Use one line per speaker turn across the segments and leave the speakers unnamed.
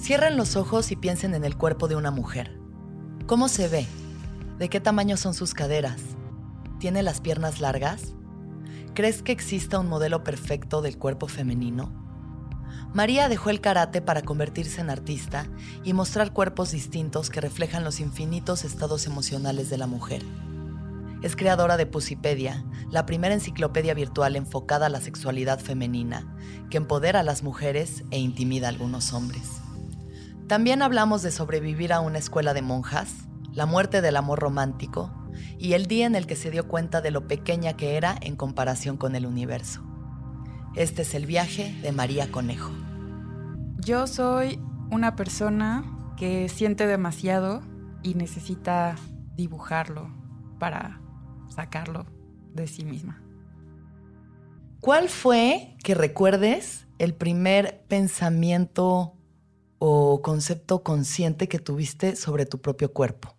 Cierren los ojos y piensen en el cuerpo de una mujer. ¿Cómo se ve? ¿De qué tamaño son sus caderas? ¿Tiene las piernas largas? ¿Crees que exista un modelo perfecto del cuerpo femenino? María dejó el karate para convertirse en artista y mostrar cuerpos distintos que reflejan los infinitos estados emocionales de la mujer. Es creadora de Pusipedia, la primera enciclopedia virtual enfocada a la sexualidad femenina, que empodera a las mujeres e intimida a algunos hombres. También hablamos de sobrevivir a una escuela de monjas, la muerte del amor romántico y el día en el que se dio cuenta de lo pequeña que era en comparación con el universo. Este es el viaje de María Conejo.
Yo soy una persona que siente demasiado y necesita dibujarlo para sacarlo de sí misma.
¿Cuál fue, que recuerdes, el primer pensamiento o concepto consciente que tuviste sobre tu propio cuerpo?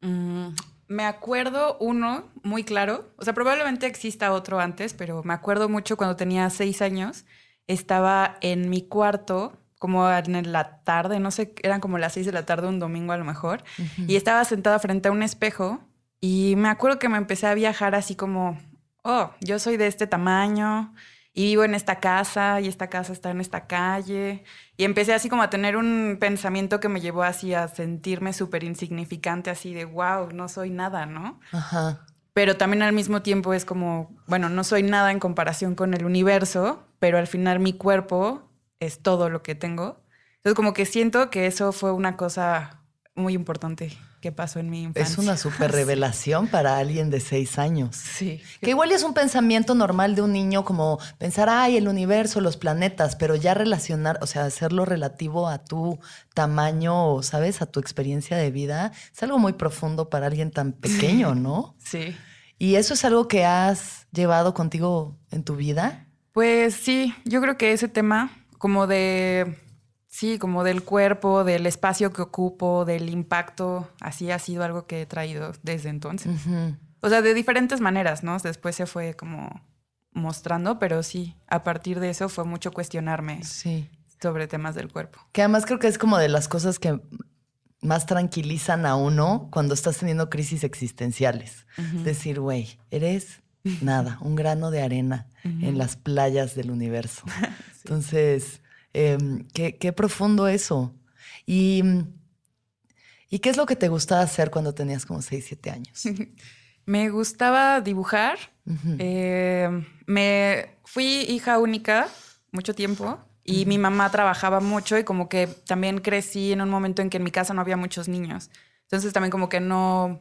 Mm, me acuerdo uno muy claro, o sea, probablemente exista otro antes, pero me acuerdo mucho cuando tenía seis años, estaba en mi cuarto como en la tarde, no sé, eran como las seis de la tarde, un domingo a lo mejor, y estaba sentada frente a un espejo y me acuerdo que me empecé a viajar así como, oh, yo soy de este tamaño, y vivo en esta casa y esta casa está en esta calle. Y empecé así como a tener un pensamiento que me llevó así a sentirme súper insignificante, así de, wow, no soy nada, ¿no? Ajá. Pero también al mismo tiempo es como, bueno, no soy nada en comparación con el universo, pero al final mi cuerpo es todo lo que tengo. Entonces como que siento que eso fue una cosa muy importante que pasó en mi infancia.
Es una super revelación para alguien de seis años.
Sí.
Que igual es un pensamiento normal de un niño como pensar, ay, el universo, los planetas, pero ya relacionar, o sea, hacerlo relativo a tu tamaño, ¿sabes? A tu experiencia de vida, es algo muy profundo para alguien tan pequeño, ¿no?
Sí.
¿Y eso es algo que has llevado contigo en tu vida?
Pues sí, yo creo que ese tema como de Sí, como del cuerpo, del espacio que ocupo, del impacto, así ha sido algo que he traído desde entonces. O sea, de diferentes maneras, ¿no? Después se fue como mostrando, pero sí, a partir de eso fue mucho cuestionarme
sí.
sobre temas del cuerpo.
Que además creo que es como de las cosas que más tranquilizan a uno cuando estás teniendo crisis existenciales. Decir, güey, eres nada, un grano de arena en las playas del universo. Entonces Em, qué, profundo eso. Y, ¿Y qué es lo que te gustaba hacer cuando tenías como 6, 7 años?
me gustaba dibujar. Em, me fui hija única mucho tiempo y mi mamá trabajaba mucho y como que también crecí en un momento en que en mi casa no había muchos niños. Entonces también como que no,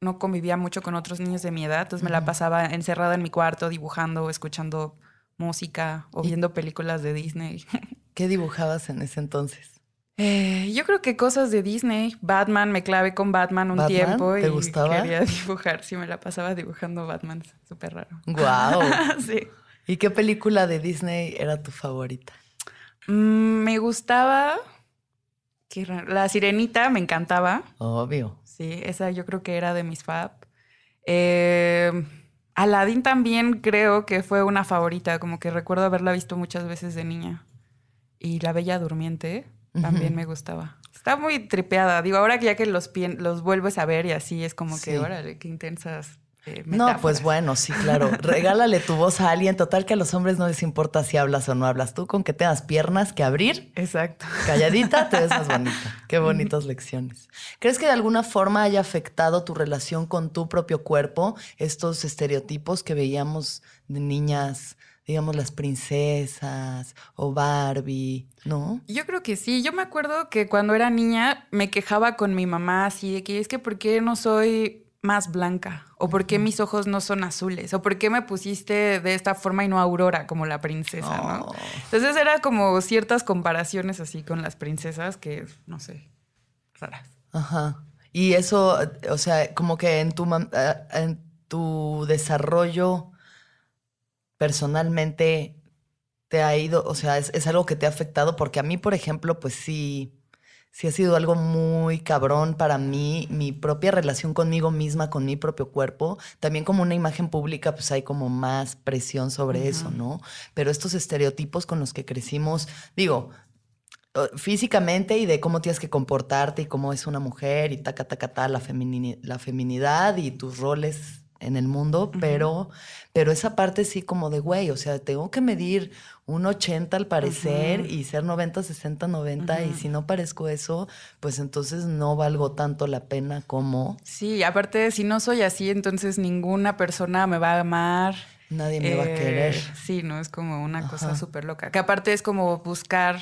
no convivía mucho con otros niños de mi edad. Entonces me la pasaba encerrada en mi cuarto dibujando o escuchando música o viendo películas de Disney.
¿Qué dibujabas en ese entonces?
Eh, yo creo que cosas de Disney. Batman, me clavé con Batman un tiempo.
¿Te gustaba?
Quería dibujar. Sí, me la pasaba dibujando Batman. Súper raro.
¡Guau!
sí.
¿Y qué película de Disney era tu favorita?
Mm, me gustaba. La Sirenita me encantaba.
Obvio.
Sí, esa yo creo que era de mis fab. Eh, Aladdin también creo que fue una favorita, como que recuerdo haberla visto muchas veces de niña. Y La Bella Durmiente también me gustaba. Está muy tripeada. Digo, ahora que ya que los, los vuelves a ver y así es como que, órale, qué intensas
eh, no, pues bueno, sí, claro. Regálale tu voz a alguien. Total que a los hombres no les importa si hablas o no hablas. Tú con que tengas piernas que abrir.
Exacto.
Calladita, te ves más bonita. Qué bonitas lecciones. ¿Crees que de alguna forma haya afectado tu relación con tu propio cuerpo estos estereotipos que veíamos de niñas? Digamos, las princesas o Barbie, ¿no?
Yo creo que sí. Yo me acuerdo que cuando era niña me quejaba con mi mamá así de que es que ¿por qué no soy más blanca? ¿O por qué mis ojos no son azules? ¿O por qué me pusiste de esta forma y no Aurora como la princesa? ¿no? Oh. Entonces era como ciertas comparaciones así con las princesas que, no sé, raras.
Ajá. Y eso, o sea, como que en tu, eh, en tu desarrollo personalmente te ha ido, o sea, es, es algo que te ha afectado, porque a mí, por ejemplo, pues sí sí ha sido algo muy cabrón para mí, mi propia relación conmigo misma, con mi propio cuerpo. También como una imagen pública, pues hay como más presión sobre eso, ¿no? Pero estos estereotipos con los que crecimos, digo, físicamente y de cómo tienes que comportarte y cómo es una mujer y taca, taca, ta, la, la feminidad y tus roles en el mundo, pero, pero esa parte sí como de, güey, o sea, tengo que medir un 80 al parecer y ser 90, 60, 90 y si no parezco eso, pues entonces no valgo tanto la pena como...
Sí, aparte, si no soy así, entonces ninguna persona me va a amar.
Nadie me va a querer. Eh,
sí, no, es como una cosa súper loca. Que aparte es como buscar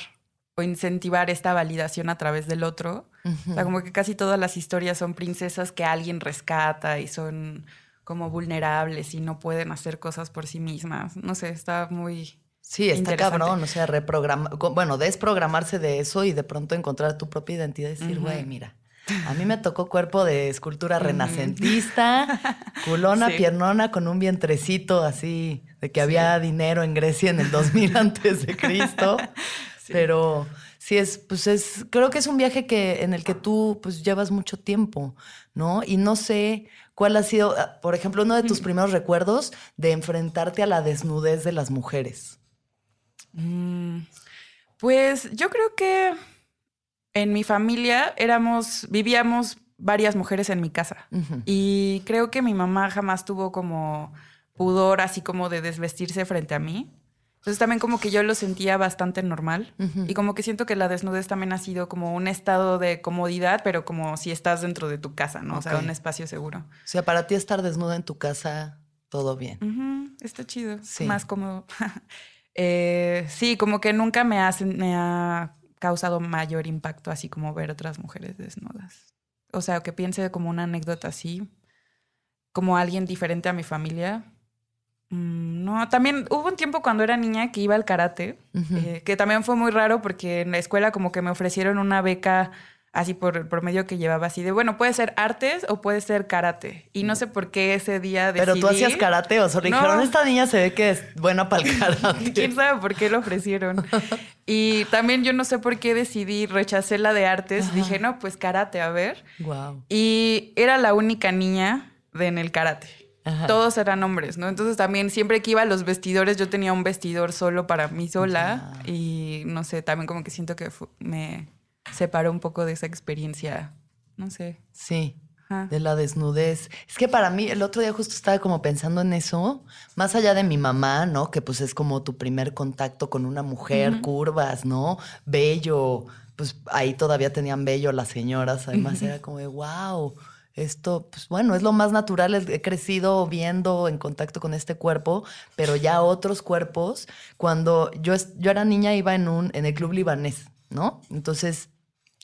o incentivar esta validación a través del otro. O sea, como que casi todas las historias son princesas que alguien rescata y son como vulnerables y no pueden hacer cosas por sí mismas. No sé, está muy...
Sí, está cabrón, o sea, reprogramar, bueno, desprogramarse de eso y de pronto encontrar tu propia identidad y decir, güey, mira, a mí me tocó cuerpo de escultura renacentista, culona, piernona, con un vientrecito así, de que había dinero en Grecia en el 2000 antes de Cristo. Pero sí es, pues es, creo que es un viaje que, en el que tú pues llevas mucho tiempo, ¿no? Y no sé, ¿Cuál ha sido, ah, por ejemplo, uno de tus primeros recuerdos de enfrentarte a la desnudez de las mujeres?
Mm, pues yo creo que en mi familia éramos, vivíamos varias mujeres en mi casa. Y creo que mi mamá jamás tuvo como pudor así como de desvestirse frente a mí. Entonces también como que yo lo sentía bastante normal y como que siento que la desnudez también ha sido como un estado de comodidad, pero como si estás dentro de tu casa, ¿no? O sea, un espacio seguro. O
sea, para ti estar desnuda en tu casa, todo bien.
Está chido, sí. más cómodo. Eh, sí, como que nunca me ha, me ha causado mayor impacto así como ver otras mujeres desnudas. O sea, que piense como una anécdota así, como alguien diferente a mi familia, no, también hubo un tiempo cuando era niña que iba al karate, eh, que también fue muy raro porque en la escuela como que me ofrecieron una beca así por el promedio que llevaba, así de, bueno, puede ser artes o puede ser karate. Y no sé por qué ese día decidí...
Pero tú hacías karate o solo dijeron, esta niña se ve que es buena para el karate.
¿Quién sabe por qué lo ofrecieron? y también yo no sé por qué decidí, rechacé la de artes. Dije, no, pues karate, a ver.
Wow.
Y era la única niña de, en el karate. Todos eran hombres, ¿no? Entonces también siempre que iba a los vestidores yo tenía un vestidor solo para mí sola y no sé, también como que siento que me separó un poco de esa experiencia, no sé.
Sí. De la desnudez. Es que para mí, el otro día justo estaba como pensando en eso, más allá de mi mamá, ¿no? Que pues es como tu primer contacto con una mujer, curvas, ¿no? Bello. Pues ahí todavía tenían bello las señoras, además era como de wow esto, pues bueno, es lo más natural, he crecido viendo en contacto con este cuerpo, pero ya otros cuerpos, cuando yo, yo era niña iba en, un, en el club libanés, ¿no? Entonces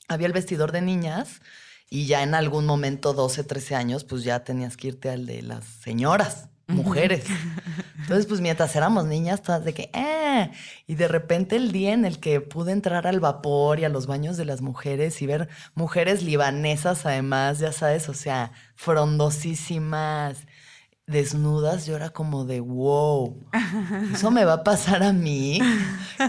había el vestidor de niñas y ya en algún momento, 12, 13 años, pues ya tenías que irte al de las señoras mujeres. Entonces, pues mientras éramos niñas, todas de que, eh, y de repente el día en el que pude entrar al vapor y a los baños de las mujeres y ver mujeres libanesas además, ya sabes, o sea, frondosísimas, desnudas, yo era como de, wow, eso me va a pasar a mí,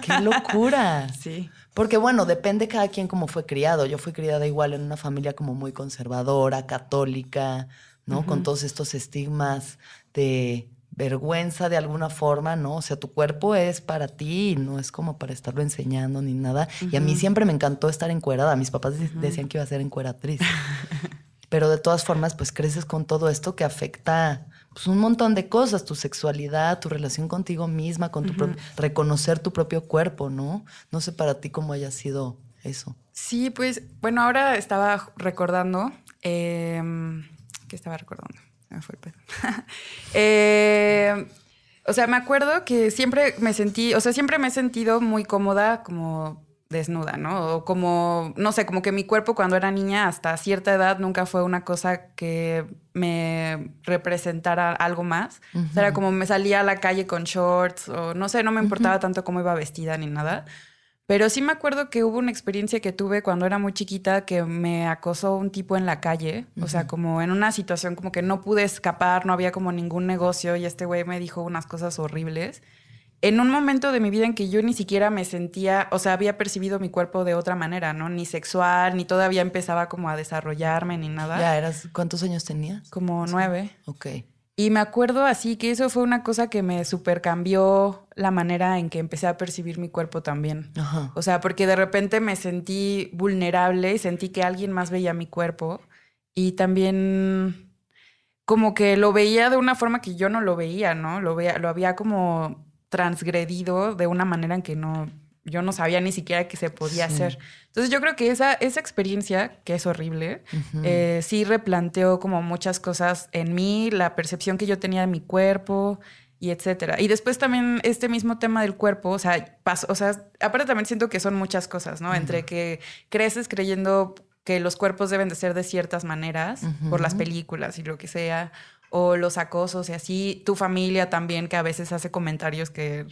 qué locura.
Sí.
Porque bueno, depende cada quien cómo fue criado. Yo fui criada igual en una familia como muy conservadora, católica, ¿no? Con todos estos estigmas de vergüenza de alguna forma, ¿no? O sea, tu cuerpo es para ti, no es como para estarlo enseñando ni nada. Y a mí siempre me encantó estar encuerada. Mis papás decían que iba a ser encueratriz. Pero de todas formas, pues creces con todo esto que afecta pues, un montón de cosas, tu sexualidad, tu relación contigo misma, con tu reconocer tu propio cuerpo, ¿no? No sé para ti cómo haya sido eso.
Sí, pues, bueno, ahora estaba recordando, em, ¿qué estaba recordando? Me fue el pedo. Eh, o sea, me acuerdo que siempre me sentí, o sea, siempre me he sentido muy cómoda como desnuda, ¿no? O como, no sé, como que mi cuerpo cuando era niña hasta cierta edad nunca fue una cosa que me representara algo más. o sea, era como me salía a la calle con shorts o no sé, no me importaba tanto cómo iba vestida ni nada. Pero sí me acuerdo que hubo una experiencia que tuve cuando era muy chiquita que me acosó un tipo en la calle, o sea, como en una situación como que no pude escapar, no había como ningún negocio y este güey me dijo unas cosas horribles en un momento de mi vida en que yo ni siquiera me sentía, o sea, había percibido mi cuerpo de otra manera, ¿no? Ni sexual, ni todavía empezaba como a desarrollarme, ni nada.
Ya, eras, ¿cuántos años tenías?
Como nueve.
Ok.
Y me acuerdo así que eso fue una cosa que me super cambió la manera en que empecé a percibir mi cuerpo también. Ajá. O sea, porque de repente me sentí vulnerable y sentí que alguien más veía mi cuerpo. Y también como que lo veía de una forma que yo no lo veía, ¿no? Lo, veía, lo había como transgredido de una manera en que no, yo no sabía ni siquiera que se podía hacer. Entonces yo creo que esa, esa experiencia, que es horrible, eh, sí replanteó como muchas cosas en mí, la percepción que yo tenía de mi cuerpo y etcétera. Y después también este mismo tema del cuerpo, o sea, paso, o sea, aparte también siento que son muchas cosas, ¿no? Entre que creces creyendo que los cuerpos deben de ser de ciertas maneras por las películas y lo que sea, o los acosos y así, tu familia también que a veces hace comentarios que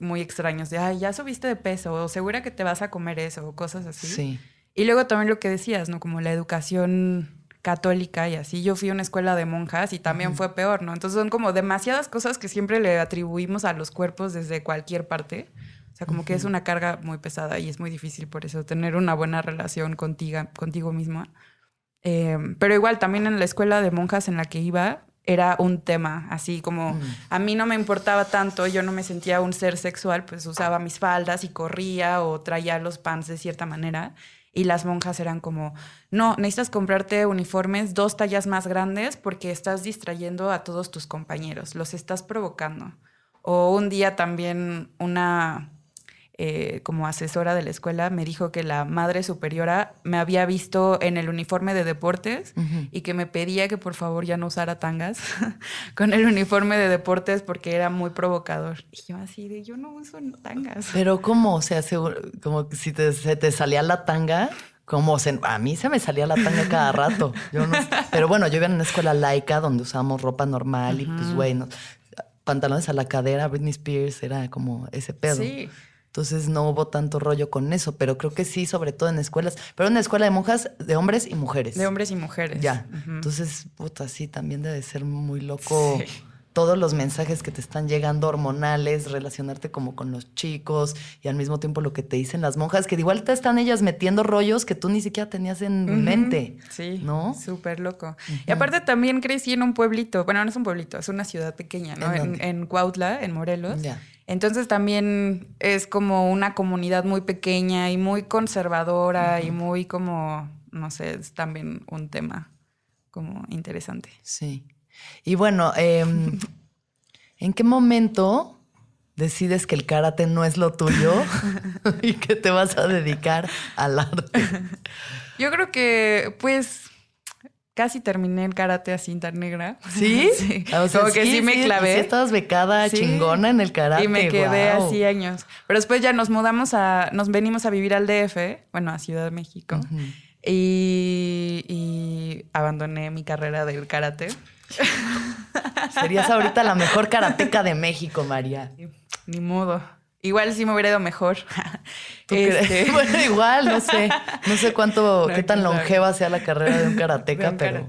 muy extraños de, ay, ya subiste de peso, o segura que te vas a comer eso, o cosas así.
Sí.
Y luego también lo que decías, ¿no? Como la educación católica y así. Yo fui a una escuela de monjas y también fue peor, ¿no? Entonces son como demasiadas cosas que siempre le atribuimos a los cuerpos desde cualquier parte. O sea, como que es una carga muy pesada y es muy difícil por eso tener una buena relación contigo, contigo misma. Eh, pero igual también en la escuela de monjas en la que iba, era un tema, así como mm. a mí no me importaba tanto, yo no me sentía un ser sexual, pues usaba mis faldas y corría o traía los pants de cierta manera. Y las monjas eran como, no, necesitas comprarte uniformes dos tallas más grandes porque estás distrayendo a todos tus compañeros, los estás provocando. O un día también una eh, como asesora de la escuela, me dijo que la madre superiora me había visto en el uniforme de deportes y que me pedía que por favor ya no usara tangas con el uniforme de deportes porque era muy provocador. Y yo así de, yo no uso tangas.
Pero ¿cómo? O sea, como si te, se te salía la tanga. Como a mí se me salía la tanga cada rato. Yo no, pero bueno, yo iba en una escuela laica donde usábamos ropa normal y pues bueno, pantalones a la cadera, Britney Spears era como ese pedo. Sí. Entonces no hubo tanto rollo con eso, pero creo que sí, sobre todo en escuelas. Pero en una escuela de monjas de hombres y mujeres.
De hombres y mujeres.
Ya. Entonces, puta, sí, también debe ser muy loco. Todos los mensajes que te están llegando hormonales, relacionarte como con los chicos y al mismo tiempo lo que te dicen las monjas, que igual te están ellas metiendo rollos que tú ni siquiera tenías en mente.
Sí.
¿No?
Súper loco. Y aparte también crecí en un pueblito, bueno, no es un pueblito, es una ciudad pequeña, ¿no? En, en, Cuautla, en Morelos. Ya. Entonces también es como una comunidad muy pequeña y muy conservadora y muy como, no sé, es también un tema como interesante.
Sí. Y bueno, em, ¿en qué momento decides que el karate no es lo tuyo y que te vas a dedicar al arte?
Yo creo que, pues, casi terminé el karate a cinta negra.
¿Sí? sí.
O sea, Como que sí, me clavé. Sí,
estabas becada chingona en el karate.
Y me quedé así años. Pero después ya nos mudamos a, nos venimos a vivir al DF, bueno, a Ciudad de México. y, y abandoné mi carrera del karate.
Serías ahorita la mejor karateca de México, María.
Ni modo. Igual sí me hubiera ido mejor.
Este, bueno, igual, no sé. No sé cuánto, qué tan longeva sea la carrera de un karateca, pero.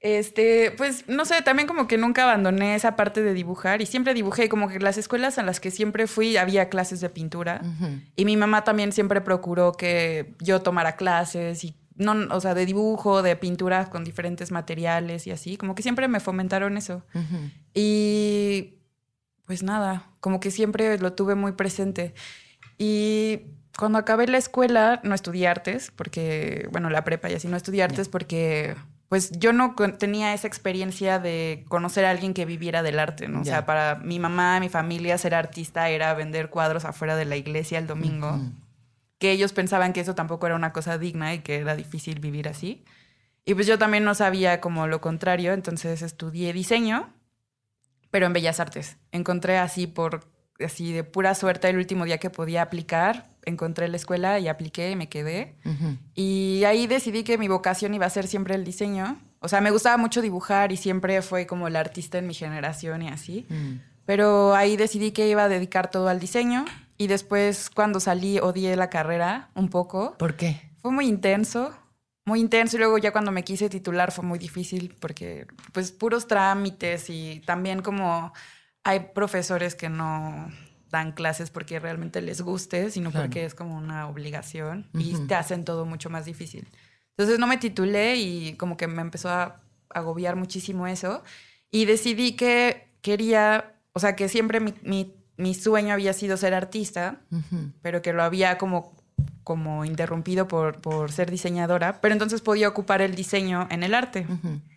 Este, pues no sé, también como que nunca abandoné esa parte de dibujar y siempre dibujé, como que las escuelas a las que siempre fui había clases de pintura y mi mamá también siempre procuró que yo tomara clases y no, o sea, de dibujo, de pintura con diferentes materiales y así, como que siempre me fomentaron eso. Y pues nada, como que siempre lo tuve muy presente. Y cuando acabé la escuela, no estudié artes, porque, bueno, la prepa y así, no estudié artes porque, pues yo no tenía esa experiencia de conocer a alguien que viviera del arte, ¿no? O sea, para mi mamá, mi familia, ser artista era vender cuadros afuera de la iglesia el domingo. Que ellos pensaban que eso tampoco era una cosa digna y que era difícil vivir así. Y pues yo también no sabía como lo contrario, entonces estudié diseño, pero en Bellas Artes. Encontré así por así de pura suerte el último día que podía aplicar, encontré la escuela y apliqué y me quedé. Y ahí decidí que mi vocación iba a ser siempre el diseño. O sea, me gustaba mucho dibujar y siempre fue como el artista en mi generación y así.
Mm.
Pero ahí decidí que iba a dedicar todo al diseño y después cuando salí odié la carrera un poco.
¿Por qué?
Fue muy intenso, muy intenso y luego ya cuando me quise titular fue muy difícil porque pues puros trámites y también como hay profesores que no dan clases porque realmente les guste, sino
Claro.
porque es como una obligación y
Ujú.
te hacen todo mucho más difícil. Entonces no me titulé y como que me empezó a agobiar muchísimo eso y decidí que quería, o sea, que siempre mi, mi- mi sueño había sido ser artista pero que lo había como, como interrumpido por, por ser diseñadora, pero entonces podía ocupar el diseño en el arte,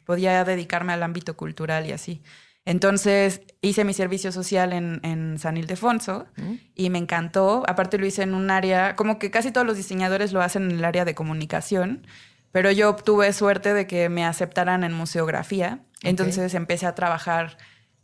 podía dedicarme al ámbito cultural y así. Entonces hice mi servicio social en, en San Ildefonso
Mm.
y me encantó. Aparte lo hice en un área, como que casi todos los diseñadores lo hacen en el área de comunicación, pero yo obtuve suerte de que me aceptaran en museografía. Entonces empecé a trabajar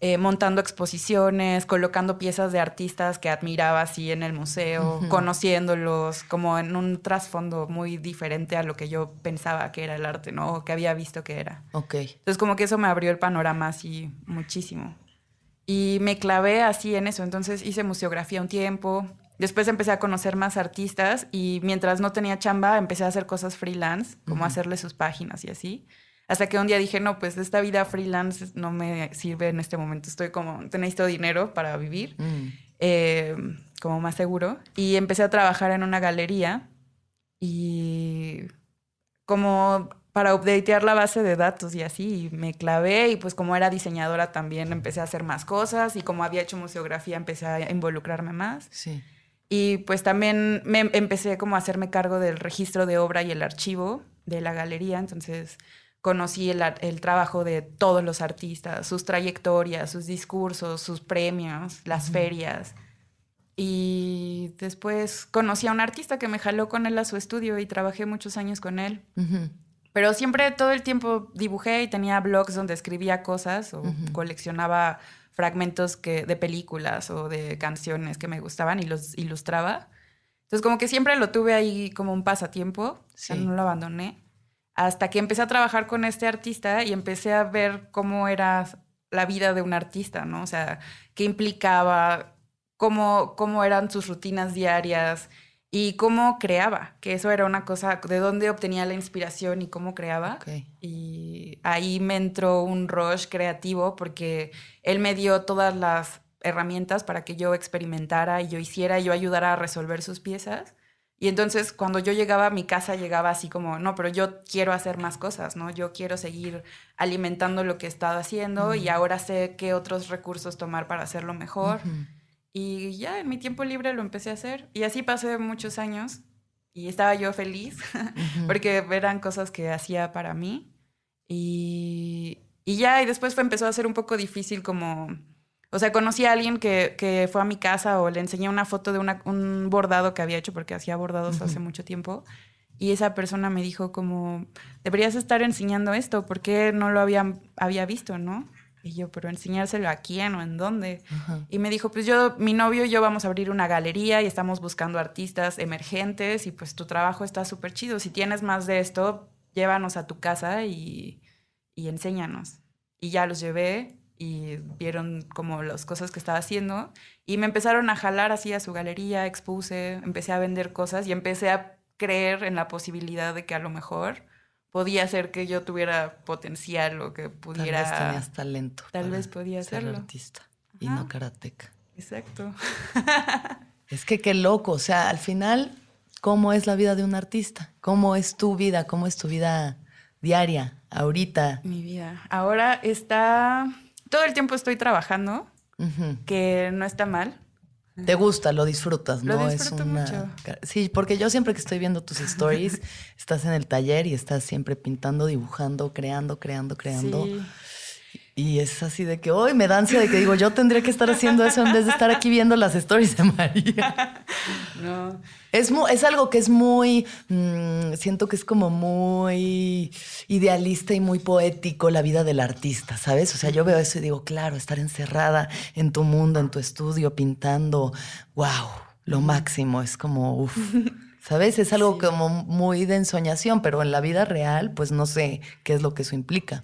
eh, montando exposiciones, colocando piezas de artistas que admiraba así en el museo,
Ujú.
conociéndolos, como en un trasfondo muy diferente a lo que yo pensaba que era el arte, ¿no? O que había visto que era.
Ok.
Entonces como que eso me abrió el panorama así muchísimo. Y me clavé así en eso. Entonces hice museografía un tiempo. Después empecé a conocer más artistas y mientras no tenía chamba empecé a hacer cosas freelance, como hacerle sus páginas y así. Hasta que un día dije, no, pues esta vida freelance no me sirve en este momento. Estoy como, necesito dinero para vivir,
Mm.
eh, como más seguro. Y empecé a trabajar en una galería y como para updatear la base de datos y así, y me clavé y pues como era diseñadora también empecé a hacer más cosas y como había hecho museografía empecé a involucrarme más.
Sí.
Y pues también me empecé como a hacerme cargo del registro de obra y el archivo de la galería, entonces conocí el, el trabajo de todos los artistas, sus trayectorias, sus discursos, sus premios, las ferias. Y después conocí a un artista que me jaló con él a su estudio y trabajé muchos años con él. Pero siempre todo el tiempo dibujé y tenía blogs donde escribía cosas o coleccionaba fragmentos que, de películas o de canciones que me gustaban y los ilustraba. Entonces como que siempre lo tuve ahí como un pasatiempo, o sea,
Sí.
no lo abandoné. Hasta que empecé a trabajar con este artista y empecé a ver cómo era la vida de un artista, ¿no? O sea, qué implicaba, cómo, cómo eran sus rutinas diarias y cómo creaba, que eso era una cosa, de dónde obtenía la inspiración y cómo creaba. Y ahí me entró un rush creativo porque él me dio todas las herramientas para que yo experimentara y yo hiciera y yo ayudara a resolver sus piezas. Y entonces cuando yo llegaba a mi casa llegaba así como, no, pero yo quiero hacer más cosas, ¿no? Yo quiero seguir alimentando lo que he estado haciendo y ahora sé qué otros recursos tomar para hacerlo mejor. Y ya en mi tiempo libre lo empecé a hacer. Y así pasé muchos años y estaba yo feliz porque eran cosas que hacía para mí. Y, y ya, y después fue, empezó a ser un poco difícil como... O sea, conocí a alguien que, que fue a mi casa o le enseñé una foto de una- un bordado que había hecho porque hacía bordados hace mucho tiempo. Y esa persona me dijo como, deberías estar enseñando esto, ¿por qué no lo había, había visto, no? Y yo, pero enseñárselo a quién o en dónde. Y me dijo, pues yo, mi novio y yo vamos a abrir una galería y estamos buscando artistas emergentes y pues tu trabajo está súper chido. Si tienes más de esto, llévanos a tu casa y, y enséñanos. Y ya los llevé y vieron como las cosas que estaba haciendo y me empezaron a jalar así a su galería, expuse, empecé a vender cosas y empecé a creer en la posibilidad de que a lo mejor podía ser que yo tuviera potencial o que
Tal
pudiera...
vez tenías talento.
Tal vez podía
ser
hacerlo.
artista y
Ajá.
no karateca.
Exacto.
Es que qué loco, o sea, al final ¿cómo es la vida de un artista? ¿Cómo es tu vida? ¿Cómo es tu vida diaria, ahorita?
Mi vida. Ahora está... Todo el tiempo estoy trabajando, que no está mal.
Te gusta, lo disfrutas,
Lo
¿no?
disfruto mucho.
Sí, porque yo siempre que estoy viendo tus stories, estás en el taller y estás siempre pintando, dibujando, creando, creando, creando.
Sí.
Y es así de que hoy me da ansia de que digo, yo tendría que estar haciendo eso en vez de estar aquí viendo las stories de María.
No.
Es, mu- es algo que es muy, mm, siento que es como muy idealista y muy poético la vida del artista, ¿sabes? O sea, yo veo eso y digo, claro, estar encerrada en tu mundo, en tu estudio, pintando, wow, lo máximo, es como, uff, ¿sabes? Es algo como muy de ensoñación, pero en la vida real, pues no sé qué es lo que eso implica.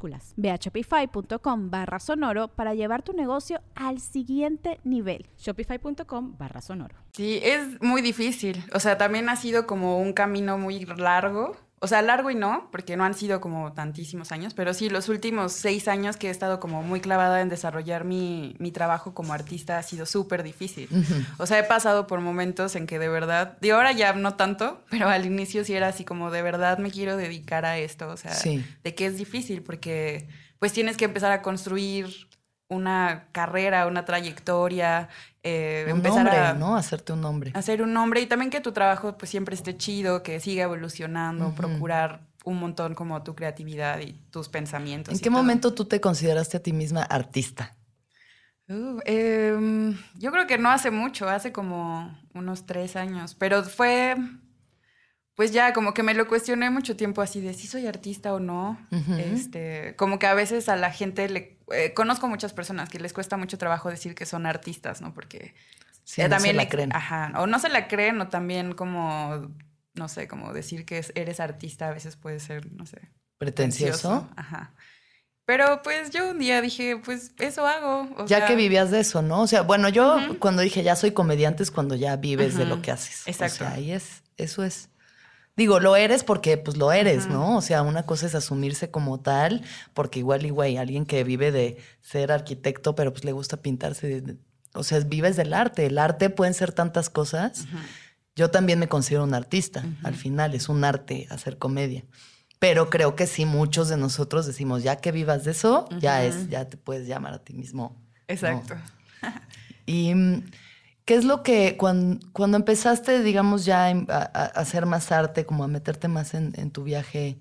Ve a shopify.com barra sonoro para llevar tu negocio al siguiente nivel.
Shopify.com barra sonoro.
Sí, es muy difícil. O sea, también ha sido como un camino muy largo. O sea, largo y no, porque no han sido como tantísimos años, pero sí, los últimos seis años que he estado como muy clavada en desarrollar mi, mi trabajo como artista ha sido súper difícil. O sea, he pasado por momentos en que de verdad, de ahora ya no tanto, pero al inicio sí era así como de verdad me quiero dedicar a esto. O sea,
Sí.
de que es difícil porque pues tienes que empezar a construir una carrera, una trayectoria, eh,
Un
empezar
nombre,
a
¿no? Hacerte un nombre.
hacer un nombre y también que tu trabajo pues siempre esté chido, que siga evolucionando, procurar un montón como tu creatividad y tus pensamientos.
¿En qué
todo.
momento tú te consideraste a ti misma artista?
Uh, em, yo creo que no hace mucho, hace como unos tres años, pero fue, pues ya como que me lo cuestioné mucho tiempo así de si soy artista o no. Este, como que a veces a la gente le eh, conozco muchas personas que les cuesta mucho trabajo decir que son artistas, ¿no? Porque
Sí,
eh,
no se la
le-
creen.
Ajá, o no se la creen o también como no sé, como decir que es- eres artista a veces puede ser, no sé,
Pretencioso.
Ajá. Pero pues yo un día dije, pues eso hago. o
Ya
sea,
que vivías de eso, ¿no? O sea, bueno, yo cuando dije ya soy comediante es cuando ya vives de lo que haces.
Exacto.
O sea, ahí es, eso es. Digo, lo eres porque pues lo eres. ¿no? O sea, una cosa es asumirse como tal, porque igual y güey, alguien que vive de ser arquitecto, pero pues le gusta pintarse, de- de- o sea, vives del arte. El arte pueden ser tantas cosas. Yo también me considero un artista, al final es un arte hacer comedia. Pero creo que sí, muchos de nosotros decimos, ya que vivas de eso, ya es, ya te puedes llamar a ti mismo. ¿no?
Exacto.
¿Y mm, qué es lo que cuando, cuando empezaste, digamos, ya a, a hacer más arte, como a meterte más en, en tu viaje,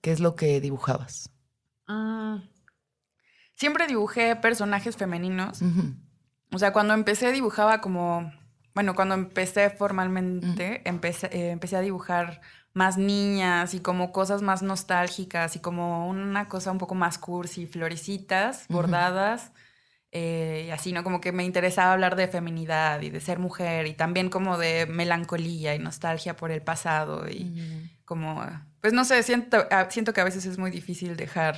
qué es lo que dibujabas?
Mm. Siempre dibujé personajes femeninos. O sea, cuando empecé dibujaba como, bueno, cuando empecé formalmente, empecé, eh, empecé a dibujar más niñas y como cosas más nostálgicas y como una cosa un poco más cursi, florecitas, bordadas. Eh, y así, ¿no? Como que me interesaba hablar de feminidad y de ser mujer y también como de melancolía y nostalgia por el pasado y como, pues no sé, siento, siento que a veces es muy difícil dejar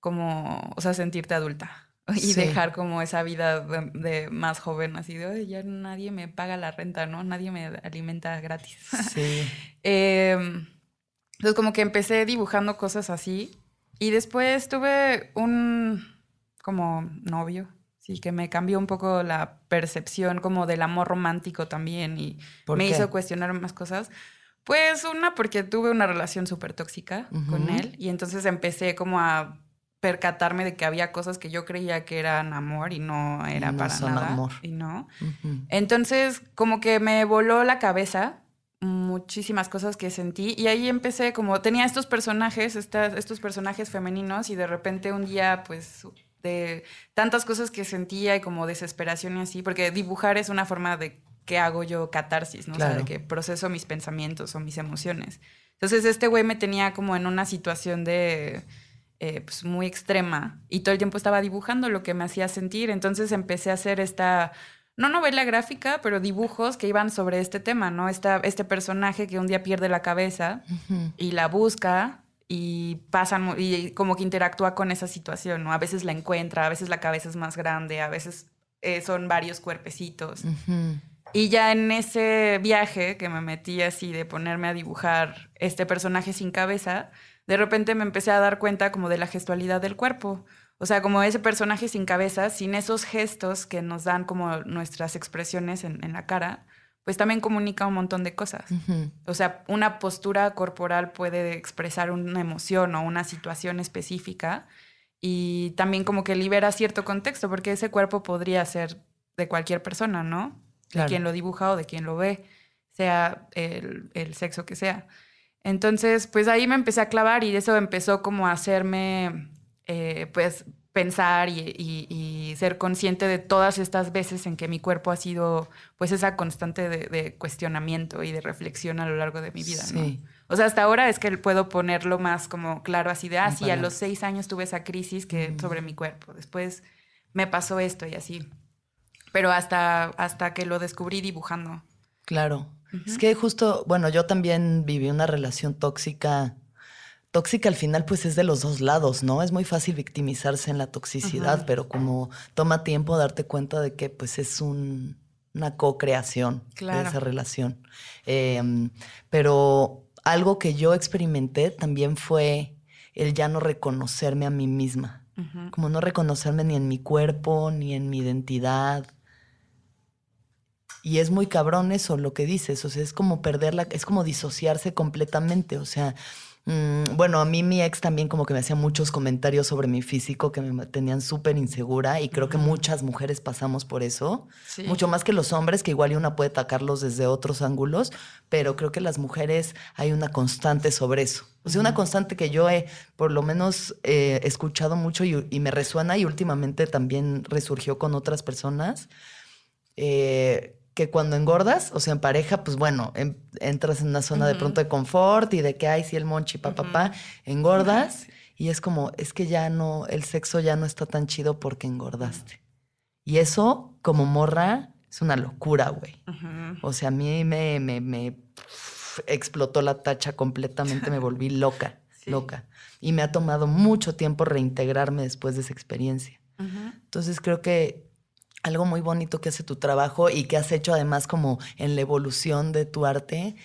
como, o sea, sentirte adulta y
Sí.
dejar como esa vida de, de más joven, así de, "Ay, ya nadie me paga la renta, ¿no? Nadie me alimenta gratis.
Sí.
Em, entonces como que empecé dibujando cosas así y después tuve un como novio, sí, que me cambió un poco la percepción como del amor romántico también y
¿Por
me
qué?
hizo cuestionar más cosas. Pues una porque tuve una relación súper tóxica con él y entonces empecé como a percatarme de que había cosas que yo creía que eran amor y no era
no
para
son
nada.
amor.
Y no. Entonces, como que me voló la cabeza muchísimas cosas que sentí y ahí empecé como tenía estos personajes, estas, estos personajes femeninos y de repente un día pues de tantas cosas que sentía y como desesperación y así, porque dibujar es una forma de que hago yo catarsis, ¿no? O sea, de que proceso mis pensamientos o mis emociones. Entonces este güey me tenía como en una situación de... Eh, pues muy extrema y todo el tiempo estaba dibujando lo que me hacía sentir. Entonces empecé a hacer esta, no novela gráfica, pero dibujos que iban sobre este tema, ¿no? Esta, este personaje que un día pierde la cabeza y la busca y pasan y como que interactúa con esa situación, ¿no? A veces la encuentra, a veces la cabeza es más grande, a veces eh, son varios cuerpecitos. Y ya en ese viaje que me metí así de ponerme a dibujar este personaje sin cabeza, de repente me empecé a dar cuenta como de la gestualidad del cuerpo. O sea, como ese personaje sin cabeza, sin esos gestos que nos dan como nuestras expresiones en, la cara, pues también comunica un montón de cosas. O sea, una postura corporal puede expresar una emoción o una situación específica y también como que libera cierto contexto, porque ese cuerpo podría ser de cualquier persona, ¿no? De quien lo dibuja o de quien lo ve, sea el, el sexo que sea. Entonces, pues ahí me empecé a clavar y eso empezó como a hacerme, eh, pues, pensar y, ser consciente de todas estas veces en que mi cuerpo ha sido, pues, esa constante de, cuestionamiento y de reflexión a lo largo de mi vida, ¿no? O sea, hasta ahora es que puedo ponerlo más como claro así de, ah, sí, a los seis años tuve esa crisis que sobre mi cuerpo, después me pasó esto y así. Pero hasta, hasta que lo descubrí dibujando.
Claro. Es que justo, bueno, yo también viví una relación tóxica. Tóxica al final pues es de los dos lados, ¿no? Es muy fácil victimizarse en la toxicidad, pero como toma tiempo darte cuenta de que pues es un, una co-creación de esa relación. Em, pero algo que yo experimenté también fue el ya no reconocerme a mí misma. Como no reconocerme ni en mi cuerpo, ni en mi identidad, y es muy cabrón eso, lo que dices. O sea, es como perderla, es como disociarse completamente. O sea, bueno, a mí mi ex también como que me hacía muchos comentarios sobre mi físico que me tenían súper insegura y creo que muchas mujeres pasamos por eso. Mucho más que los hombres, que igual una puede atacarlos desde otros ángulos, pero creo que las mujeres hay una constante sobre eso. O sea, una constante que yo he por lo menos eh, escuchado mucho y, y, me resuena y últimamente también resurgió con otras personas. Eh, que cuando engordas, o sea, en pareja, pues bueno, entras en una zona de pronto de confort y de que hay si el monchi, papá, papá, engordas y es como, es que ya no, el sexo ya no está tan chido porque engordaste. Y eso, como morra, es una locura, güey. O sea, a mí me, me, explotó la tacha completamente, me volví loca, loca. Y me ha tomado mucho tiempo reintegrarme después de esa experiencia. Entonces creo que algo muy bonito que hace tu trabajo y que has hecho además como en la evolución de tu arte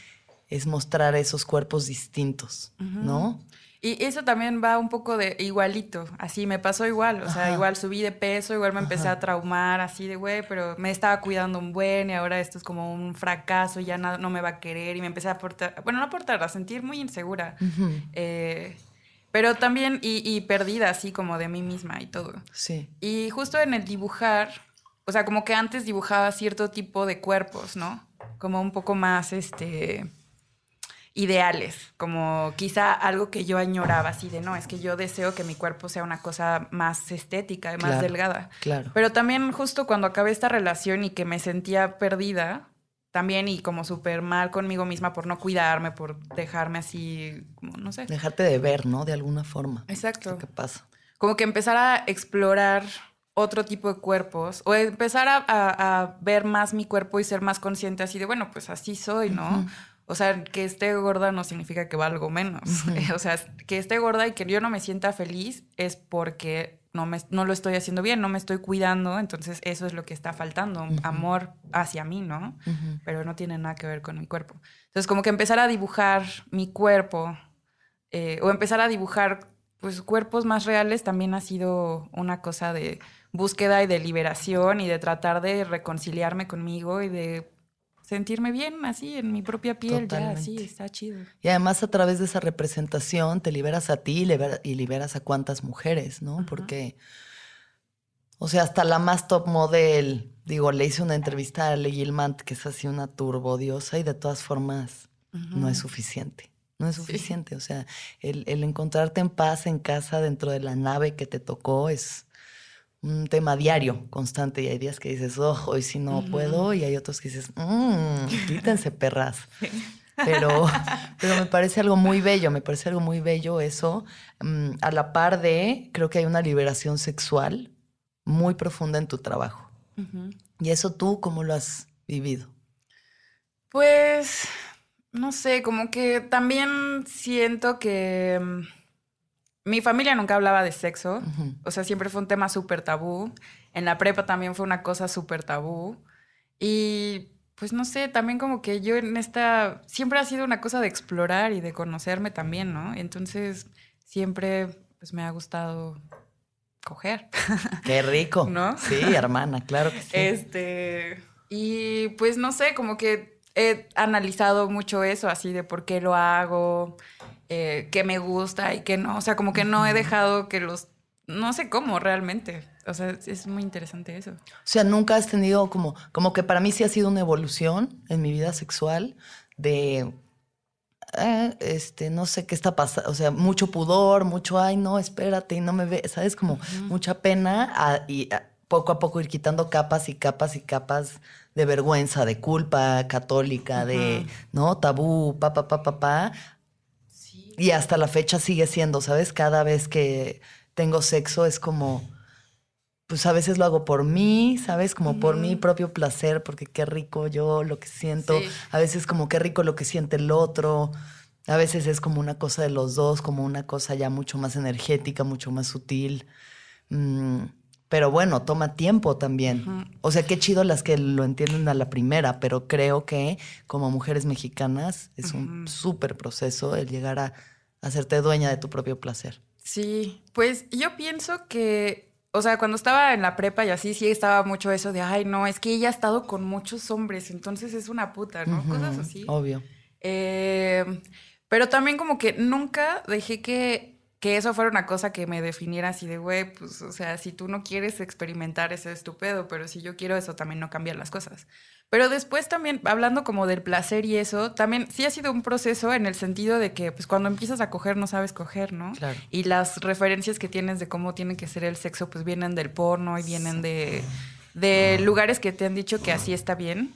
es mostrar esos cuerpos distintos, ¿no?
Y eso también va un poco de igualito, así me pasó igual, o sea, igual subí de peso, igual me empecé a traumar, así de, güey, pero me estaba cuidando un buen y ahora esto es como un fracaso, ya no, no me va a querer y me empecé a portar, bueno, no a portar, a sentir muy insegura, eh, pero también y, y perdida, así como de mí misma y todo.
Sí.
Y justo en el dibujar, o sea, como que antes dibujaba cierto tipo de cuerpos, ¿no? Como un poco más, este, ideales, como quizá algo que yo añoraba, así de, no, es que yo deseo que mi cuerpo sea una cosa más estética, más delgada.
Claro.
Pero también justo cuando acabé esta relación y que me sentía perdida, también y como súper mal conmigo misma por no cuidarme, por dejarme así, como, no sé.
Dejarte de ver, ¿no? De alguna forma.
Exacto.
¿Qué pasa?
Como que empezar a explorar otro tipo de cuerpos o empezar a, ver más mi cuerpo y ser más consciente así de, bueno, pues así soy, ¿no? O sea, que esté gorda no significa que valgo menos. o sea, que esté gorda y que yo no me sienta feliz es porque no, me, no lo estoy haciendo bien, no me estoy cuidando, entonces eso es lo que está faltando, amor hacia mí, ¿no? Pero no tiene nada que ver con mi cuerpo. Entonces, como que empezar a dibujar mi cuerpo eh, o empezar a dibujar pues cuerpos más reales también ha sido una cosa de búsqueda y de liberación y de tratar de reconciliarme conmigo y de sentirme bien así en mi propia piel, ya así, está chido.
Y además a través de esa representación te liberas a ti y liberas a cuántas mujeres, ¿no? Porque, o sea, hasta la más top model, digo, le hice una entrevista a Le Gilmant, que es así una turbodiosa y de todas formas no es suficiente. No es suficiente, o sea, el, el encontrarte en paz en casa dentro de la nave que te tocó es, un tema diario, constante, y hay días que dices, ojo, hoy sí no puedo, y hay otros que dices, mmm, quítense perras. Pero, pero me parece algo muy bello, me parece algo muy bello eso. mm, a la par de, creo que hay una liberación sexual muy profunda en tu trabajo. Y eso tú, ¿cómo lo has vivido?
Pues, no sé, como que también siento que mm, mi familia nunca hablaba de sexo, o sea, siempre fue un tema súper tabú. En la prepa también fue una cosa súper tabú. Y pues no sé, también como que yo en esta, siempre ha sido una cosa de explorar y de conocerme también, ¿no? Entonces, siempre pues me ha gustado coger.
Qué rico.
¿No?
Sí, hermana, claro que sí.
Este, y pues no sé, como que he analizado mucho eso, así de por qué lo hago, eh, qué me gusta y qué no. O sea, como que no he dejado que los... No sé cómo realmente. O sea, es- muy interesante eso.
O sea, nunca has tenido como, como que para mí sí ha sido una evolución en mi vida sexual de, eh, este, no sé qué está pasando, o sea, mucho pudor, mucho, ay, no, espérate, y no me ve, ¿sabes? Como mucha pena a- y a- poco a poco ir quitando capas y capas y capas de vergüenza, de culpa católica, de, ¿no? Tabú, pa, pa, pa, pa, pa. Y hasta la fecha sigue siendo, ¿sabes? Cada vez que tengo sexo es como, pues a veces lo hago por mí, ¿sabes? Como por mi propio placer, porque qué rico yo lo que siento.
Sí.
A veces como qué rico lo que siente el otro. A veces es como una cosa de los dos, como una cosa ya mucho más energética, mucho más sutil. Mm, pero bueno, toma tiempo también. O sea, qué chido las que lo entienden a la primera, pero creo que como mujeres mexicanas es un súper proceso el llegar a hacerte dueña de tu propio placer.
Sí, pues yo pienso que, o sea, cuando estaba en la prepa y así, sí estaba mucho eso de, ay, no, es que ella ha estado con muchos hombres, entonces es una puta, ¿no? Cosas así.
Obvio.
Eh, pero también como que nunca dejé que, que eso fuera una cosa que me definiera así de, güey, pues, o sea, si tú no quieres experimentar ese es tu pedo, pero si yo quiero eso también no cambian las cosas. Pero después también, hablando como del placer y eso, también sí ha sido un proceso en el sentido de que, pues, cuando empiezas a coger no sabes coger, ¿no?
Claro.
Y las referencias que tienes de cómo tiene que ser el sexo, pues vienen del porno y vienen de, de lugares que te han dicho que así está bien.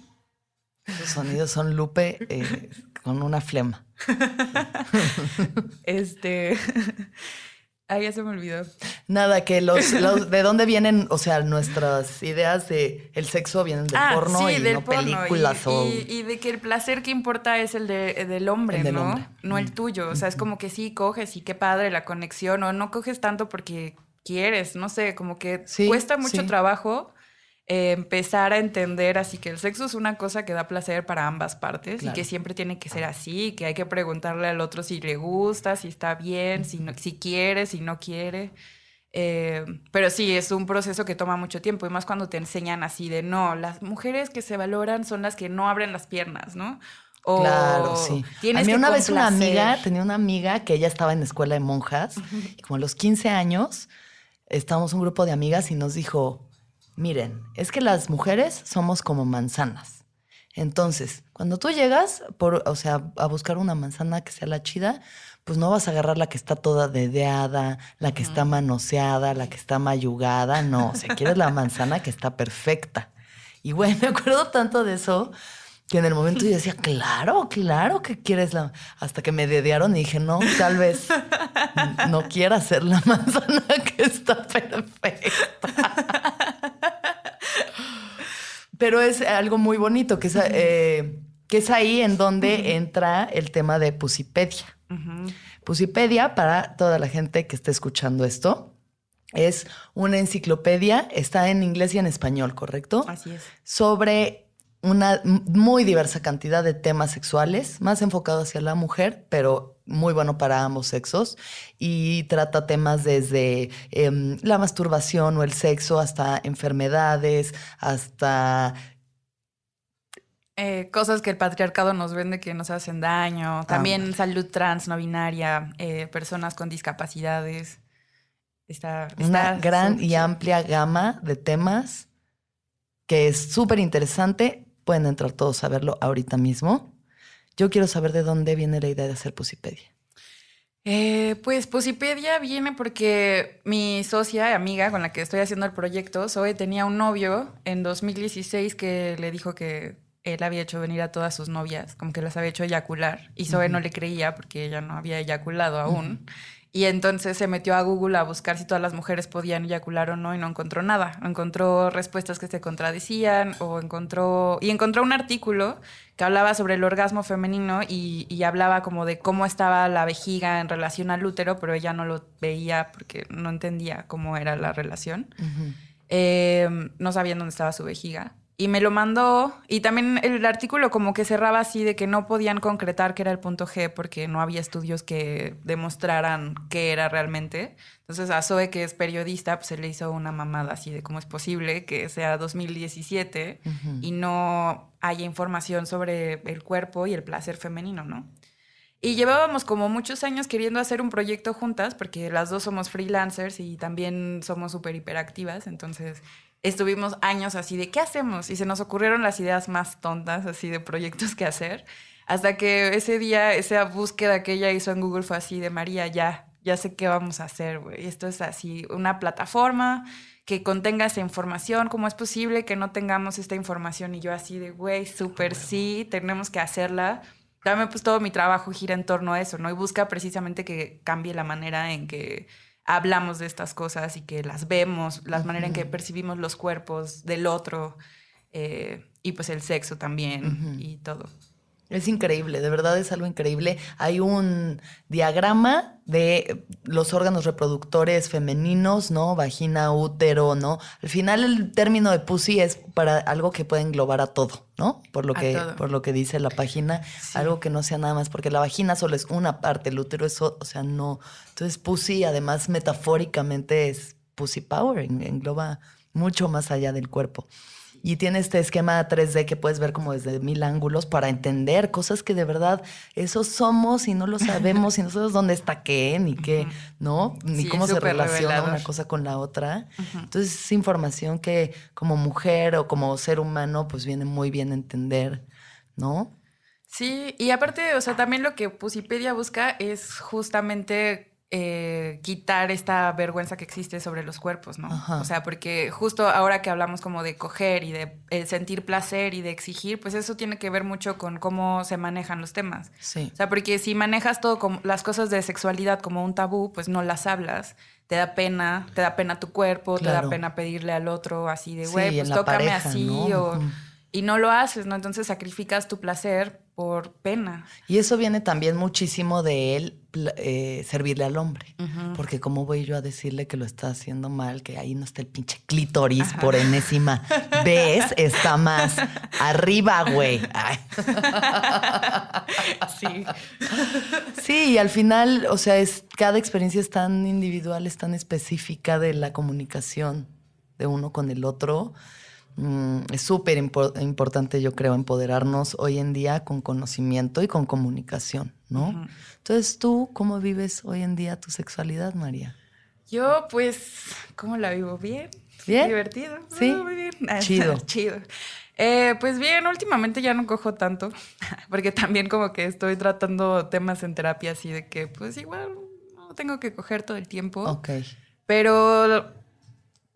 Los sonidos son Lupe eh, con una flema.
Este. Ay, ya se me olvidó.
Nada, que los, los- de dónde vienen, o sea, nuestras ideas de el sexo vienen del porno y no películas
y,
o
y- y de que el placer que importa es el de- del hombre,
El del
¿no?
hombre.
No el tuyo. O sea, es como que sí coges y qué padre la conexión, o no coges tanto porque quieres, no sé, como que
Sí,
cuesta mucho
sí.
trabajo eh, empezar a entender así que el sexo es una cosa que da placer para ambas partes
Claro.
y que siempre tiene que ser así, que hay que preguntarle al otro si le gusta, si está bien, si, no, si quiere, si no quiere. Eh, pero sí, es un proceso que toma mucho tiempo y más cuando te enseñan así de no, las mujeres que se valoran son las que no abren las piernas, ¿no? O
Claro, sí. A mí una vez una amiga, tenía una amiga que ella estaba en la escuela de monjas y como a los 15 años estábamos un grupo de amigas y nos dijo, miren, es que las mujeres somos como manzanas. Entonces, cuando tú llegas, por, o sea, a buscar una manzana que sea la chida, pues no vas a agarrar la que está toda dedeada, la que está manoseada, la que está mayugada, no, o sea, quieres la manzana que está perfecta. Y bueno, me acuerdo tanto de eso que en el momento yo decía, claro, claro que quieres la... Hasta que me dedearon y dije, no, tal vez no quiera ser la manzana que está perfecta. Pero es algo muy bonito, que es, eh, que es ahí en donde entra el tema de Pusipedia. Pusipedia, para toda la gente que esté escuchando esto, es una enciclopedia, está en inglés y en español, ¿correcto?
Así es.
sobre una muy diversa cantidad de temas sexuales, más enfocado hacia la mujer, pero muy bueno para ambos sexos. Y trata temas desde em, la masturbación o el sexo hasta enfermedades, hasta...
Eh, cosas que el patriarcado nos vende que nos hacen daño. También salud trans, no binaria, eh, personas con discapacidades. Está,
una gran y amplia gama de temas que es súper interesante. Pueden entrar todos a verlo ahorita mismo. Yo quiero saber de dónde viene la idea de hacer Pusipedia.
Eh, pues Pusipedia viene porque mi socia amiga con la que estoy haciendo el proyecto, Zoe, tenía un novio en 2016 que le dijo que él había hecho venir a todas sus novias, como que las había hecho eyacular, y Zoe no le creía porque ella no había eyaculado aún. Y entonces se metió a Google a buscar si todas las mujeres podían eyacular o no y no encontró nada. Encontró respuestas que se contradecían o encontró... Y encontró un artículo que hablaba sobre el orgasmo femenino y, hablaba como de cómo estaba la vejiga en relación al útero, pero ella no lo veía porque no entendía cómo era la relación. Eh, no sabían dónde estaba su vejiga y me lo mandó y también el artículo como que cerraba así de que no podían concretar que era el punto G porque no había estudios que demostraran qué era realmente. Entonces a Zoe, que es periodista, pues se le hizo una mamada así de cómo es posible que sea 2017 y no haya información sobre el cuerpo y el placer femenino, ¿no? Y llevábamos como muchos años queriendo hacer un proyecto juntas, porque las dos somos freelancers y también somos súper hiperactivas, entonces estuvimos años así de, ¿qué hacemos? Y se nos ocurrieron las ideas más tontas, así de proyectos que hacer, hasta que ese día, esa búsqueda que ella hizo en Google fue así de, María, ya, ya sé qué vamos a hacer, güey. Esto es así, una plataforma que contenga esa información, ¿cómo es posible que no tengamos esta información? Y yo así de, güey, súper sí, tenemos que hacerla. Dame pues todo mi trabajo gira en torno a eso, ¿no? Y busca precisamente que cambie la manera en que hablamos de estas cosas y que las vemos, la manera en que percibimos los cuerpos del otro eh, y pues el sexo también y todo.
Es increíble, de verdad es algo increíble. Hay un diagrama de los órganos reproductores femeninos, ¿no? Vagina, útero, ¿no? Al final el término de pussy es para algo que puede englobar a todo, ¿no? Por lo, que, por lo que dice la página, algo que no sea nada más, porque la vagina solo es una parte, el útero es, o sea, no. Entonces pussy además metafóricamente es pussy power, engloba mucho más allá del cuerpo. Y tiene este esquema 3D que puedes ver como desde mil ángulos para entender cosas que de verdad eso somos y no lo sabemos y no sabemos dónde está qué, ni qué, ¿no? Ni cómo se relaciona una cosa con la otra. Entonces es información que como mujer o como ser humano pues viene muy bien entender, ¿no?
Sí, y aparte, o sea, también lo que Pusipedia busca es justamente eh, quitar esta vergüenza que existe sobre los cuerpos, ¿no? O sea, porque justo ahora que hablamos como de coger y de eh, sentir placer y de exigir, pues eso tiene que ver mucho con cómo se manejan los temas.
Sí.
O sea, porque si manejas todo como las cosas de sexualidad como un tabú, pues no las hablas. Te da pena, te da pena tu cuerpo, te da pena pedirle al otro así de, güey, pues tócame así o... Y no lo haces, ¿no? Entonces sacrificas tu placer por pena.
Y eso viene también muchísimo de él eh, servirle al hombre. Porque cómo voy yo a decirle que lo está haciendo mal, que ahí no está el pinche clítoris por enésima vez, está más arriba, güey.
sí.
Sí, y al final, o sea, es, cada experiencia es tan individual, es tan específica de la comunicación de uno con el otro Mm, es súper importante, yo creo, empoderarnos hoy en día con conocimiento y con comunicación, ¿no? Entonces, ¿tú cómo vives hoy en día tu sexualidad, María?
Yo, pues, ¿cómo la vivo? Bien.
¿Bien?
Divertido.
Sí.
muy bien.
Chido.
Chido. Eh, pues bien, últimamente ya no cojo tanto, porque también como que estoy tratando temas en terapia así de que, pues igual no tengo que coger todo el tiempo.
Ok.
Pero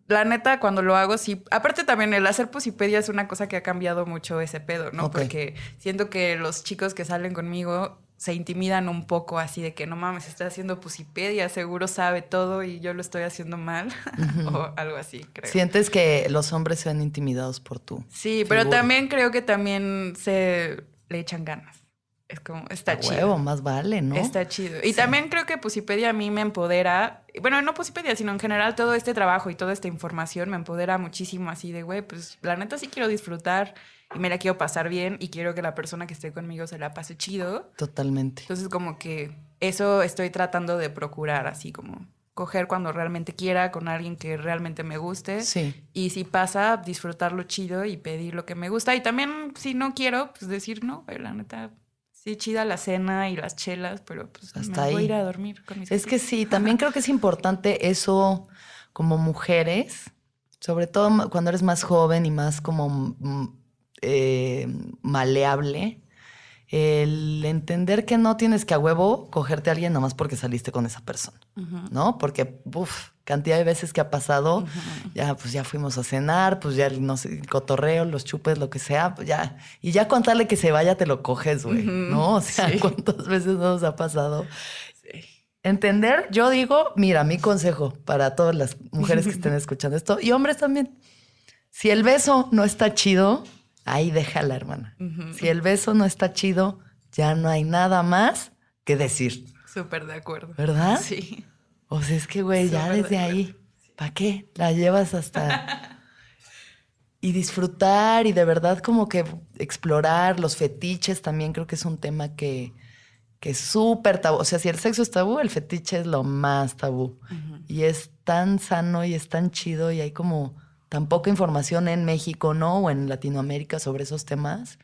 la neta, cuando lo hago, sí. Aparte también el hacer pusipedia es una cosa que ha cambiado mucho ese pedo, ¿no? Porque siento que los chicos que salen conmigo se intimidan un poco así de que no mames, está haciendo pusipedia, seguro sabe todo y yo lo estoy haciendo mal o algo así, creo.
¿Sientes que los hombres se ven intimidados por tú?
Sí, pero también creo que también se le echan ganas. Es como, está chido.
Huevo, más vale, ¿no?
Está chido. Y también creo que Pusipedia a mí me empodera. Bueno, no Pusipedia, sino en general todo este trabajo y toda esta información me empodera muchísimo así de, güey, pues la neta sí quiero disfrutar y me la quiero pasar bien y quiero que la persona que esté conmigo se la pase chido.
Totalmente.
Entonces como que eso estoy tratando de procurar, así como coger cuando realmente quiera con alguien que realmente me guste.
Sí.
Y si pasa, disfrutarlo chido y pedir lo que me gusta. Y también si no quiero, pues decir no, la neta Sí, chida la cena y las chelas, pero pues Hasta me voy a ir a dormir con mis
Es que sí, también creo que es importante eso como mujeres, sobre todo cuando eres más joven y más como mm, eh, maleable, el entender que no tienes que a huevo cogerte a alguien nomás porque saliste con esa persona, ¿no? Porque, uff, cantidad de veces que ha pasado, ya pues ya fuimos a cenar, pues ya no sé, el cotorreo, los chupes, lo que sea, pues ya, y ya contarle que se vaya te lo coges, güey, ¿no? O sea, ¿cuántas veces nos ha pasado? Entender, yo digo, mira, mi consejo para todas las mujeres que estén escuchando esto, y hombres también, si el beso no está chido, ahí déjala, hermana. Si el beso no está chido, ya no hay nada más que decir.
Súper de acuerdo.
¿Verdad?
Sí.
O sea, es que, güey, ya desde ahí, ¿para qué? La llevas hasta... y disfrutar y de verdad como que explorar los fetiches también creo que es un tema que, que es súper tabú. O sea, si el sexo es tabú, el fetiche es lo más tabú. Y es tan sano y es tan chido y hay como tan poca información en México, ¿no? O en Latinoamérica sobre esos temas.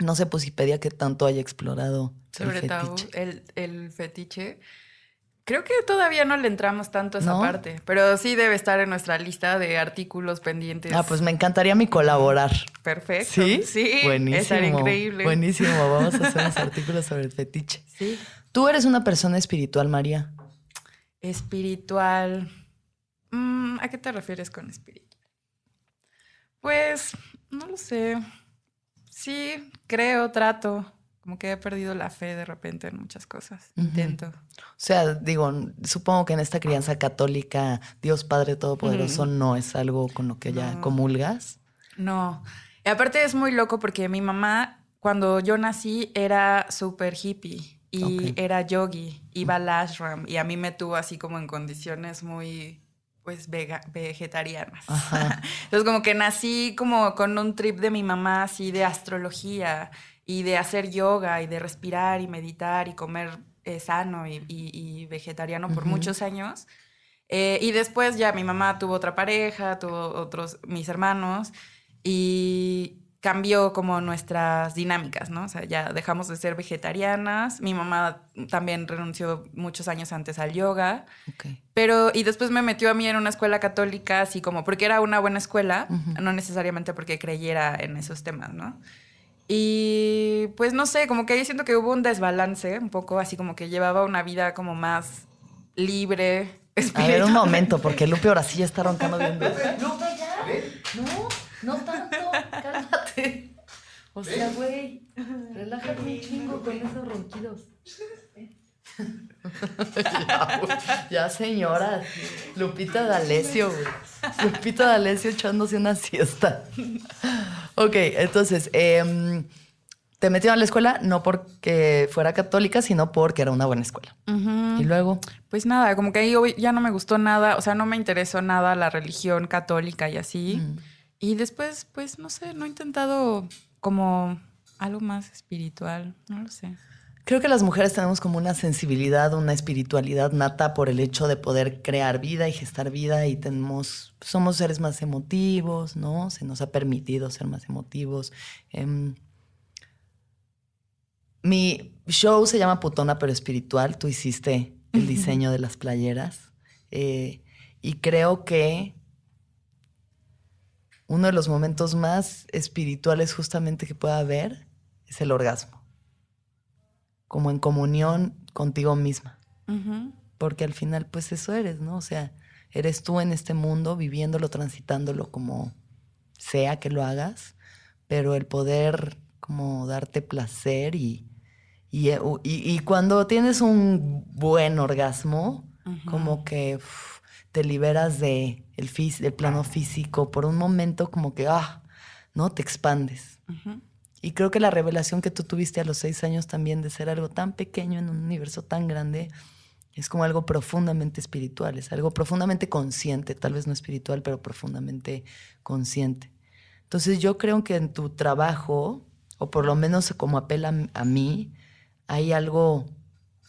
No sé, pues si pedía que tanto haya explorado
sobre el fetiche. el, el, fetiche. Creo que todavía no le entramos tanto a esa parte, pero sí debe estar en nuestra lista de artículos pendientes.
Ah, pues me encantaría mi colaborar.
Perfecto.
Sí,
sí.
Buenísimo.
increíble.
Buenísimo. Vamos a hacer unos artículos sobre el fetiche. Sí. ¿Tú eres una persona espiritual, María?
Espiritual. Mm, ¿A qué te refieres con espiritual? Pues, no lo sé. Sí, creo, trato. Como que he perdido la fe de repente en muchas cosas. Intento.
O sea, digo, supongo que en esta crianza católica, Dios Padre Todopoderoso no es algo con lo que ya comulgas.
No. Y aparte es muy loco porque mi mamá, cuando yo nací, era súper hippie y era yogi, iba al ashram y a mí me tuvo así como en condiciones muy pues vegetarianas. Entonces como que nací como con un trip de mi mamá así de astrología y de hacer yoga y de respirar y meditar y comer eh, sano y, vegetariano por muchos años. Eh, y después ya mi mamá tuvo otra pareja, tuvo otros, mis hermanos y cambió como nuestras dinámicas, ¿no? O sea, ya dejamos de ser vegetarianas. Mi mamá también renunció muchos años antes al yoga. Pero, y después me metió a mí en una escuela católica, así como, porque era una buena escuela, no necesariamente porque creyera en esos temas, ¿no? Y pues no sé, como que ahí siento que hubo un desbalance, un poco así como que llevaba una vida como más libre.
A ver, un momento, porque Lupe ahora sí ya está roncando bien. Lupe, ya. No. No tanto, cálmate. O sea, güey, relájate un chingo con esos ronquidos. ya, ya, señora. Lupita D'Alessio, güey. Lupita D'Alessio echándose una siesta. Ok, entonces, em, te metieron a la escuela no porque fuera católica, sino porque era una buena escuela. Y luego.
Pues nada, como que ahí ya no me gustó nada, o sea, no me interesó nada la religión católica y así. Y después, pues, no sé, no he intentado como algo más espiritual, no lo sé.
Creo que las mujeres tenemos como una sensibilidad, una espiritualidad nata por el hecho de poder crear vida y gestar vida y tenemos, somos seres más emotivos, ¿no? Se nos ha permitido ser más emotivos. Em, mi show se llama Putona pero espiritual. Tú hiciste el diseño de las playeras eh, y creo que uno de los momentos más espirituales justamente que pueda haber es el orgasmo. Como en comunión contigo misma. Porque al final, pues eso eres, ¿no? O sea, eres tú en este mundo viviéndolo, transitándolo como sea que lo hagas, pero el poder como darte placer y, y, cuando tienes un buen orgasmo, como que te liberas de el, del plano físico por un momento como que, ah, ¿no? Te expandes. Y creo que la revelación que tú tuviste a los seis años también de ser algo tan pequeño en un universo tan grande es como algo profundamente espiritual, es algo profundamente consciente, tal vez no espiritual, pero profundamente consciente. Entonces yo creo que en tu trabajo, o por lo menos como apela a mí, hay algo,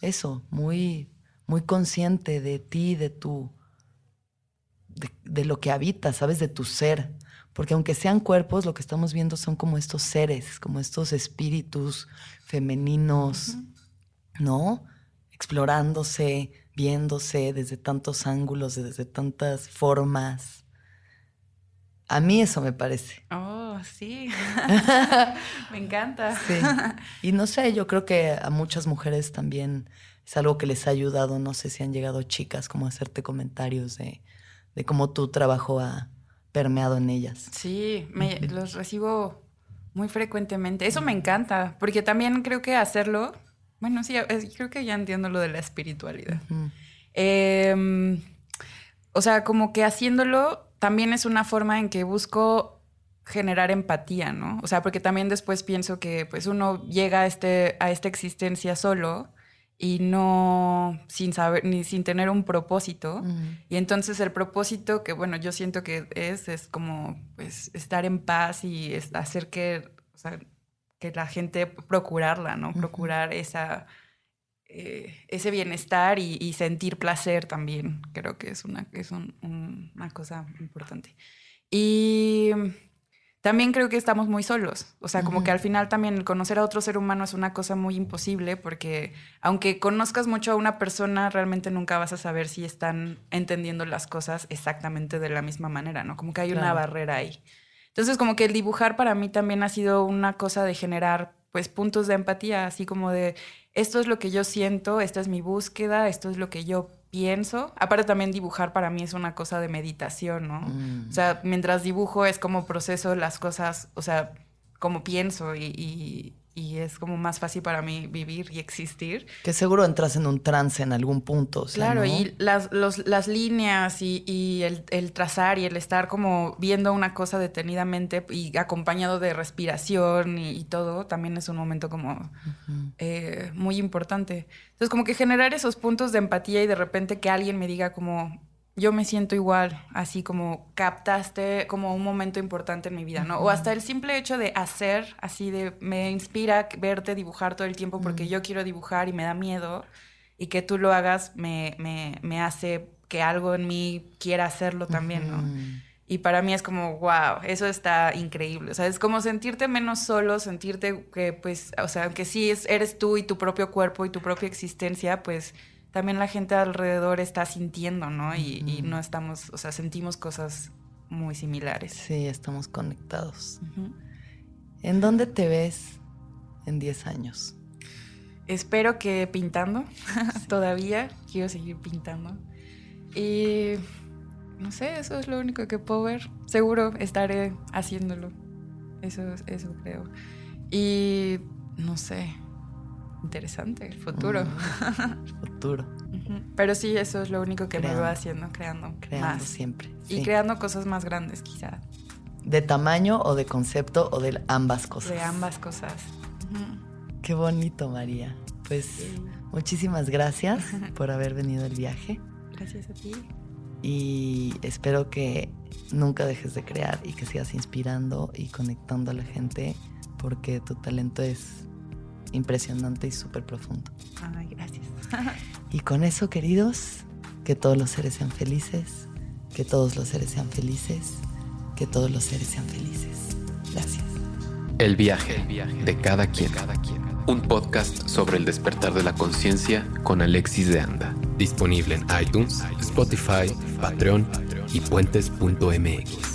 eso, muy, muy consciente de ti, de tu de, lo que habita, ¿sabes? De tu ser. Porque aunque sean cuerpos, lo que estamos viendo son como estos seres, como estos espíritus femeninos, ¿no? Explorándose, viéndose desde tantos ángulos, desde tantas formas. A mí eso me parece.
Oh, sí. me encanta.
Sí. Y no sé, yo creo que a muchas mujeres también es algo que les ha ayudado. No sé si han llegado chicas como a hacerte comentarios de, de cómo tu trabajo ha permeado en ellas.
Sí, me, los recibo muy frecuentemente. Eso me encanta, porque también creo que hacerlo, bueno, sí, creo que ya entiendo lo de la espiritualidad. Em, o sea, como que haciéndolo también es una forma en que busco generar empatía, ¿no? O sea, porque también después pienso que pues uno llega a, este, a esta existencia solo y no sin saber ni sin tener un propósito. Y entonces el propósito que bueno yo siento que es es como pues estar en paz y hacer que o sea, que la gente procurarla no procurar esa eh, ese bienestar y, sentir placer también. Creo que es una es una cosa importante. Y también creo que estamos muy solos. O sea, como que al final también conocer a otro ser humano es una cosa muy imposible porque aunque conozcas mucho a una persona, realmente nunca vas a saber si están entendiendo las cosas exactamente de la misma manera, ¿no? Como que hay una barrera ahí. Entonces, como que el dibujar para mí también ha sido una cosa de generar, pues, puntos de empatía, así como de, esto es lo que yo siento, esta es mi búsqueda, esto es lo que yo pienso. Aparte también dibujar para mí es una cosa de meditación, ¿no?
Mm.
O sea, mientras dibujo es como proceso las cosas, o sea, como pienso y, y es como más fácil para mí vivir y existir.
Que seguro entras en un trance en algún punto.
claro, y las, las líneas y, el, trazar y el estar como viendo una cosa detenidamente y acompañado de respiración y, todo, también es un momento como eh, muy importante. Entonces, como que generar esos puntos de empatía y de repente que alguien me diga como, yo me siento igual, así como captaste como un momento importante en mi vida, ¿no? O hasta el simple hecho de hacer, así de, me inspira verte dibujar todo el tiempo porque yo quiero dibujar y me da miedo y que tú lo hagas me, me, me hace que algo en mí quiera hacerlo también, ¿no? Y para mí es como, wow, eso está increíble. O sea, es como sentirte menos solo, sentirte que, pues, o sea, que sí es, eres tú y tu propio cuerpo y tu propia existencia, pues también la gente alrededor está sintiendo, ¿no? Y, no estamos, o sea, sentimos cosas muy similares.
Sí, estamos conectados. ¿En dónde te ves en 10 años?
Espero que pintando todavía. Quiero seguir pintando. Y no sé, eso es lo único que puedo ver. Seguro estaré haciéndolo. Eso, eso creo. Y no sé, interesante, el futuro.
Mm, el futuro.
Pero sí, eso es lo único que me veo haciendo, creando.
Creando siempre.
Y creando cosas más grandes, quizá.
¿De tamaño o de concepto o de ambas cosas?
De ambas cosas.
Qué bonito, María. Pues muchísimas gracias por haber venido al viaje.
Gracias a ti.
Y espero que nunca dejes de crear y que sigas inspirando y conectando a la gente porque tu talento es impresionante y súper profundo.
Ay, gracias.
y con eso, queridos, que todos los seres sean felices, que todos los seres sean felices, que todos los seres sean felices. Gracias.
El viaje, de cada quien. Un podcast sobre el despertar de la conciencia con Alexis de Anda. Disponible en iTunes, Spotify, Patreon y puentes.mx.